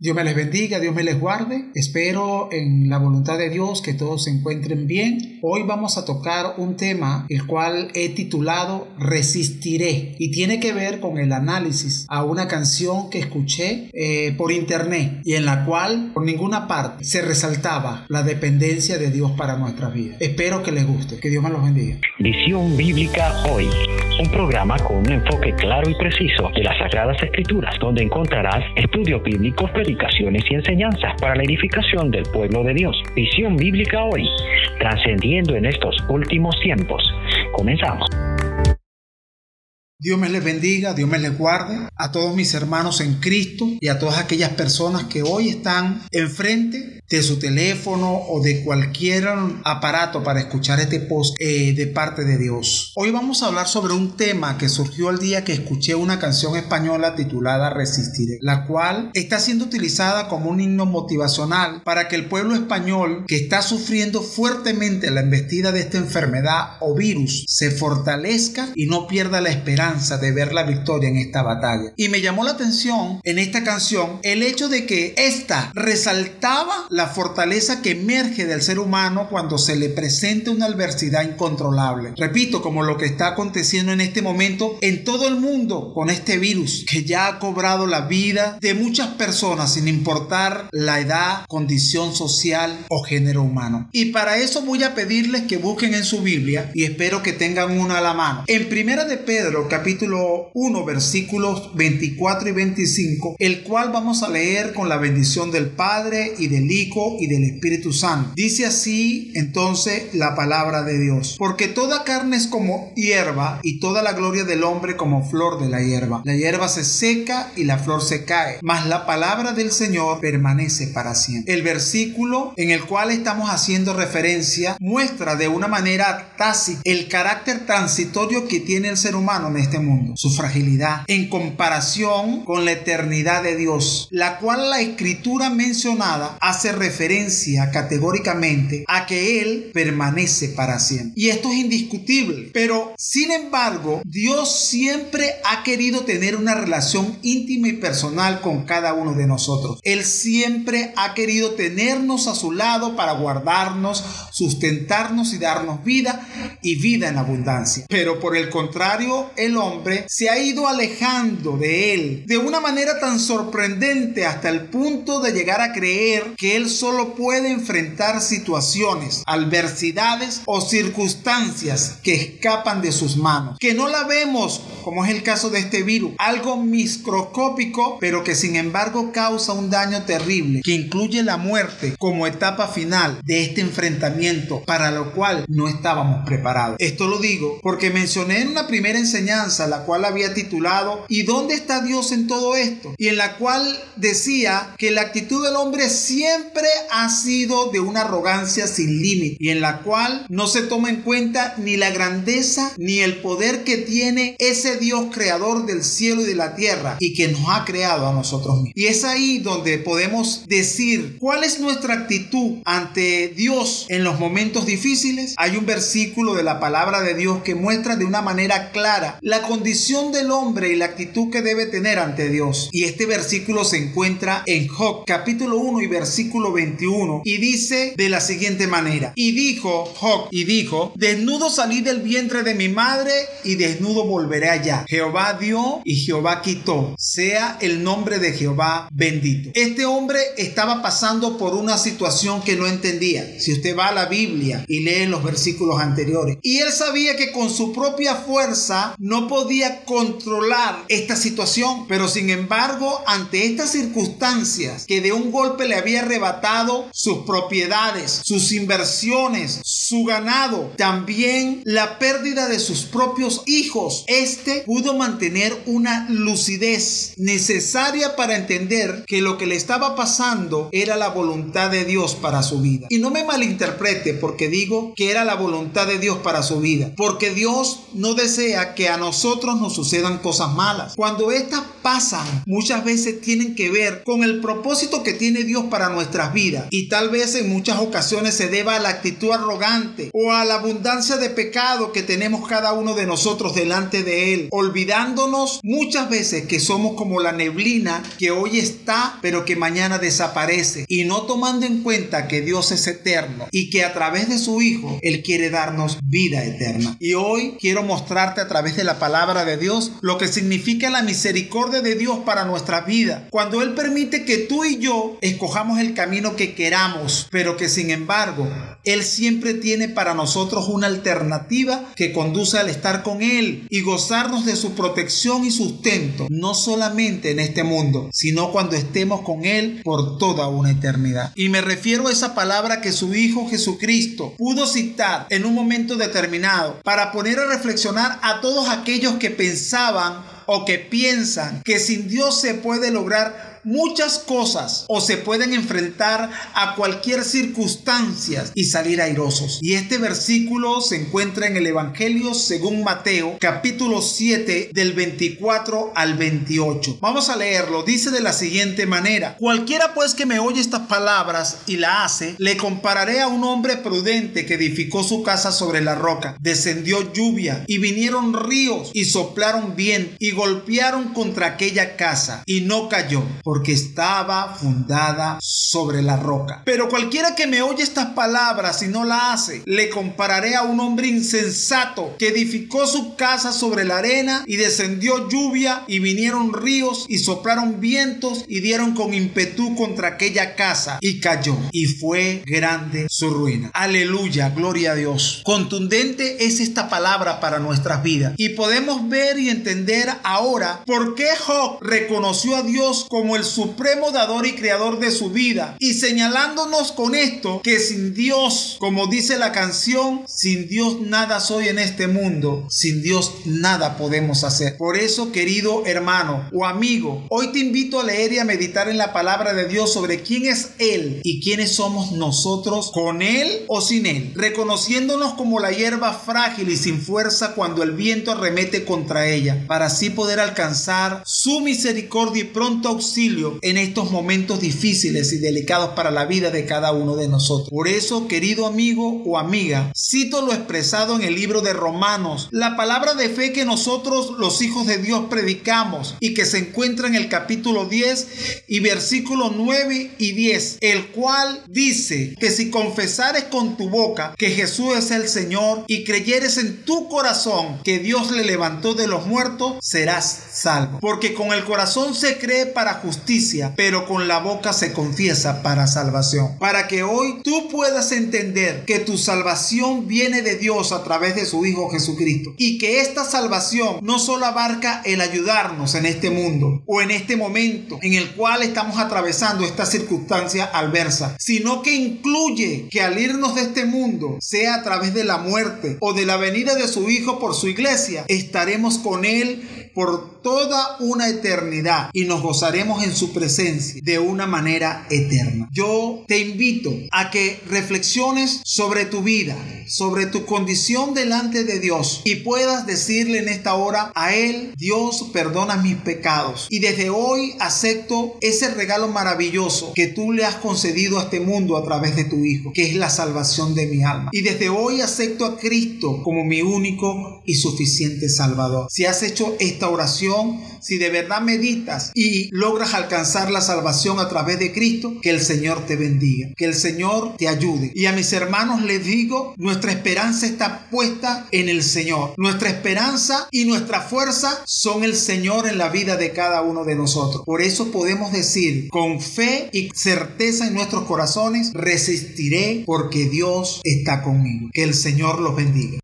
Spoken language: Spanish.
Dios me les bendiga, Dios me les guarde. Espero en la voluntad de Dios que todos se encuentren bien. Hoy vamos a tocar un tema el cual he titulado Resistiré y tiene que ver con el análisis a una canción que escuché eh, por internet y en la cual por ninguna parte se resaltaba la dependencia de Dios para nuestra vida. Espero que les guste, que Dios me los bendiga. Visión Bíblica Hoy, un programa con un enfoque claro y preciso de las Sagradas Escrituras, donde encontrarás estudios bíblicos predicaciones y enseñanzas para la edificación del pueblo de Dios. Visión bíblica hoy, trascendiendo en estos últimos tiempos. Comenzamos. Dios me les bendiga, Dios me les guarde a todos mis hermanos en Cristo y a todas aquellas personas que hoy están enfrente de su teléfono o de cualquier aparato para escuchar este post eh, de parte de Dios. Hoy vamos a hablar sobre un tema que surgió el día que escuché una canción española titulada Resistiré, la cual está siendo utilizada como un himno motivacional para que el pueblo español que está sufriendo fuertemente la embestida de esta enfermedad o virus se fortalezca y no pierda la esperanza de ver la victoria en esta batalla. Y me llamó la atención en esta canción el hecho de que esta resaltaba la fortaleza que emerge del ser humano cuando se le presenta una adversidad incontrolable. Repito, como lo que está aconteciendo en este momento en todo el mundo con este virus que ya ha cobrado la vida de muchas personas sin importar la edad, condición social o género humano. Y para eso voy a pedirles que busquen en su Biblia y espero que tengan una a la mano. En primera de Pedro, capítulo 1, versículos 24 y 25, el cual vamos a leer con la bendición del Padre y del Hijo y del Espíritu Santo. Dice así entonces la palabra de Dios, porque toda carne es como hierba y toda la gloria del hombre como flor de la hierba. La hierba se seca y la flor se cae, mas la palabra del Señor permanece para siempre. El versículo en el cual estamos haciendo referencia muestra de una manera tácita el carácter transitorio que tiene el ser humano este mundo, su fragilidad, en comparación con la eternidad de Dios, la cual la escritura mencionada hace referencia categóricamente a que Él permanece para siempre. Y esto es indiscutible, pero sin embargo, Dios siempre ha querido tener una relación íntima y personal con cada uno de nosotros. Él siempre ha querido tenernos a su lado para guardarnos, sustentarnos y darnos vida y vida en abundancia. Pero por el contrario, el hombre se ha ido alejando de él de una manera tan sorprendente hasta el punto de llegar a creer que él solo puede enfrentar situaciones, adversidades o circunstancias que escapan de sus manos, que no la vemos como es el caso de este virus, algo microscópico, pero que sin embargo causa un daño terrible, que incluye la muerte como etapa final de este enfrentamiento para lo cual no estábamos preparados. Esto lo digo porque mencioné en una primera enseñanza, la cual había titulado ¿Y dónde está Dios en todo esto? Y en la cual decía que la actitud del hombre siempre ha sido de una arrogancia sin límite y en la cual no se toma en cuenta ni la grandeza ni el poder que tiene ese Dios creador del cielo y de la tierra y que nos ha creado a nosotros mismos. Y es ahí donde podemos decir cuál es nuestra actitud ante Dios en los momentos difíciles. Hay un versículo de la palabra de Dios que muestra de una manera clara la condición del hombre y la actitud que debe tener ante Dios. Y este versículo se encuentra en Job capítulo 1 y versículo 21 y dice de la siguiente manera, y dijo Job y dijo, desnudo salí del vientre de mi madre y desnudo volveré Jehová dio y Jehová quitó. Sea el nombre de Jehová bendito. Este hombre estaba pasando por una situación que no entendía. Si usted va a la Biblia y lee los versículos anteriores. Y él sabía que con su propia fuerza no podía controlar esta situación. Pero sin embargo, ante estas circunstancias que de un golpe le había arrebatado sus propiedades, sus inversiones, su ganado, también la pérdida de sus propios hijos, este pudo mantener una lucidez necesaria para entender que lo que le estaba pasando era la voluntad de Dios para su vida. Y no me malinterprete porque digo que era la voluntad de Dios para su vida, porque Dios no desea que a nosotros nos sucedan cosas malas. Cuando estas pasan, muchas veces tienen que ver con el propósito que tiene Dios para nuestras vidas y tal vez en muchas ocasiones se deba a la actitud arrogante o a la abundancia de pecado que tenemos cada uno de nosotros delante de Él, olvidándonos muchas veces que somos como la neblina que hoy está pero que mañana desaparece y no tomando en cuenta que Dios es eterno y que a través de su Hijo Él quiere darnos vida eterna. Y hoy quiero mostrarte a través de la palabra de Dios lo que significa la misericordia de Dios para nuestra vida. Cuando Él permite que tú y yo escojamos el camino que queramos, pero que sin embargo Él siempre tiene para nosotros una alternativa que conduce al estar con Él y gozarnos de su protección y sustento, no solamente en este mundo, sino cuando estemos con Él por toda una eternidad. Y me refiero a esa palabra que su Hijo Jesucristo pudo citar en un momento determinado para poner a reflexionar a todos aquellos que pensaban o que piensan que sin Dios se puede lograr muchas cosas o se pueden enfrentar a cualquier circunstancia y salir airosos. Y este versículo se encuentra en el Evangelio según Mateo, capítulo 7, del 24 al 28. Vamos a leerlo. Dice de la siguiente manera: Cualquiera pues que me oye estas palabras y la hace, le compararé a un hombre prudente que edificó su casa sobre la roca. Descendió lluvia y vinieron ríos y soplaron bien y golpearon contra aquella casa y no cayó porque estaba fundada sobre la roca. Pero cualquiera que me oye estas palabras y no la hace, le compararé a un hombre insensato que edificó su casa sobre la arena y descendió lluvia y vinieron ríos y soplaron vientos y dieron con impetu contra aquella casa y cayó y fue grande su ruina. Aleluya, gloria a Dios. Contundente es esta palabra para nuestras vidas y podemos ver y entender ahora por qué Job reconoció a Dios como el supremo dador y creador de su vida y señalándonos con esto que sin Dios, como dice la canción, sin Dios nada soy en este mundo, sin Dios nada podemos hacer. Por eso, querido hermano o amigo, hoy te invito a leer y a meditar en la palabra de Dios sobre quién es Él y quiénes somos nosotros con Él o sin Él, reconociéndonos como la hierba frágil y sin fuerza cuando el viento arremete contra ella, para así poder alcanzar su misericordia y pronto auxilio en estos momentos difíciles y delicados para la vida de cada uno de nosotros. Por eso, querido amigo o amiga, cito lo expresado en el libro de Romanos, la palabra de fe que nosotros los hijos de Dios predicamos y que se encuentra en el capítulo 10 y versículos 9 y 10, el cual dice que si confesares con tu boca que Jesús es el Señor y creyeres en tu corazón que Dios le levantó de los muertos, serás salvo. Porque con el corazón se cree para justicia pero con la boca se confiesa para salvación. Para que hoy tú puedas entender que tu salvación viene de Dios a través de su Hijo Jesucristo y que esta salvación no solo abarca el ayudarnos en este mundo o en este momento en el cual estamos atravesando esta circunstancia adversa, sino que incluye que al irnos de este mundo, sea a través de la muerte o de la venida de su Hijo por su iglesia, estaremos con Él por toda una eternidad y nos gozaremos en su presencia de una manera eterna. Yo te invito a que reflexiones sobre tu vida, sobre tu condición delante de Dios y puedas decirle en esta hora a Él, Dios perdona mis pecados y desde hoy acepto ese regalo maravilloso que tú le has concedido a este mundo a través de tu Hijo, que es la salvación de mi alma. Y desde hoy acepto a Cristo como mi único y suficiente Salvador. Si has hecho esta oración, si de verdad meditas y logras alcanzar la salvación a través de Cristo, que el Señor te bendiga, que el Señor te ayude. Y a mis hermanos les digo, nuestra esperanza está puesta en el Señor. Nuestra esperanza y nuestra fuerza son el Señor en la vida de cada uno de nosotros. Por eso podemos decir con fe y certeza en nuestros corazones, resistiré porque Dios está conmigo. Que el Señor los bendiga.